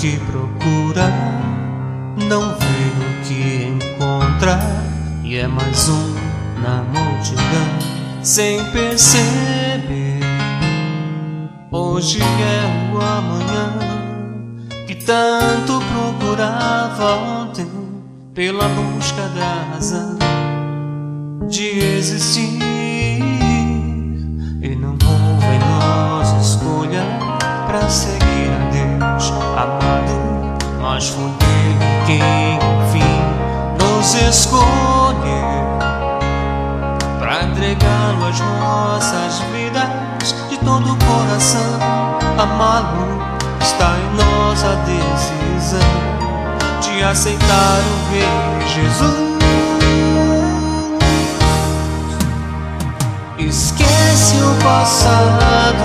que procura, não vê o que encontra, e é mais um na multidão, sem perceber. Hoje é o amanhã que tanto procurava ontem, pela busca da razão de existir. E não houve em nós escolha para seguir amado, mas foi Ele quem, enfim, nos escolheu para entregá-lo nossas vidas de todo o coração. Amá-lo está em nossa decisão de aceitar o Rei Jesus. Esquece o passado,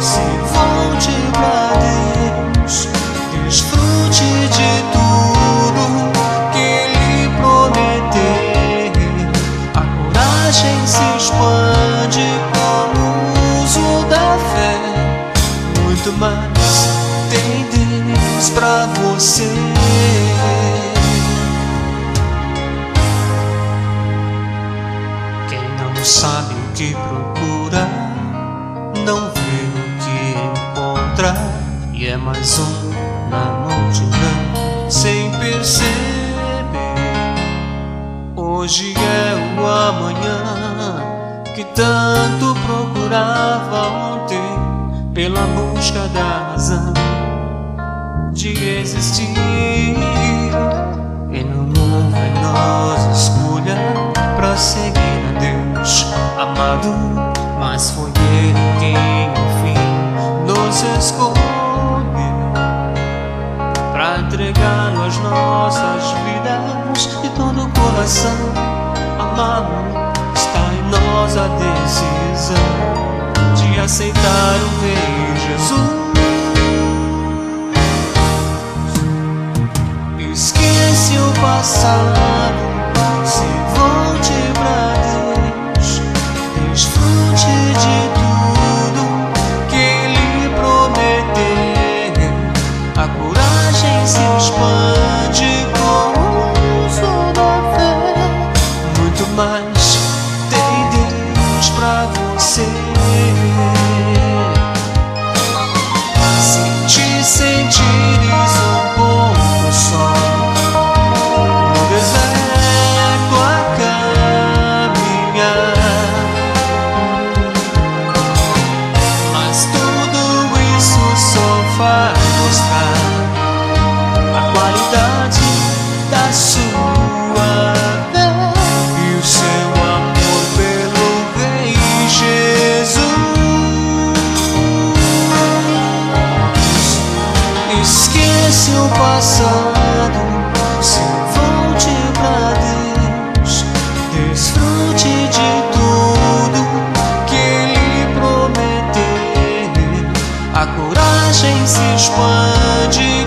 se volte pra Muito mais tem Deus pra você. Quem não sabe o que procura, não vê o que encontra, e é mais um na multidão, sem perceber. Hoje é o amanhã que tanto procurava ontem, pela busca da razão de existir. E em nós escolha para seguir a Deus amado, mas foi Ele quem, enfim, nos escolheu para entregá-lo às nossas vidas de todo o coração. Amá-lo está em nós a decisão de aceitar o Rei Jesus. Esquece o passado, o passado, se volte pra Deus, desfrute de tudo que Ele prometeu. A coragem se expande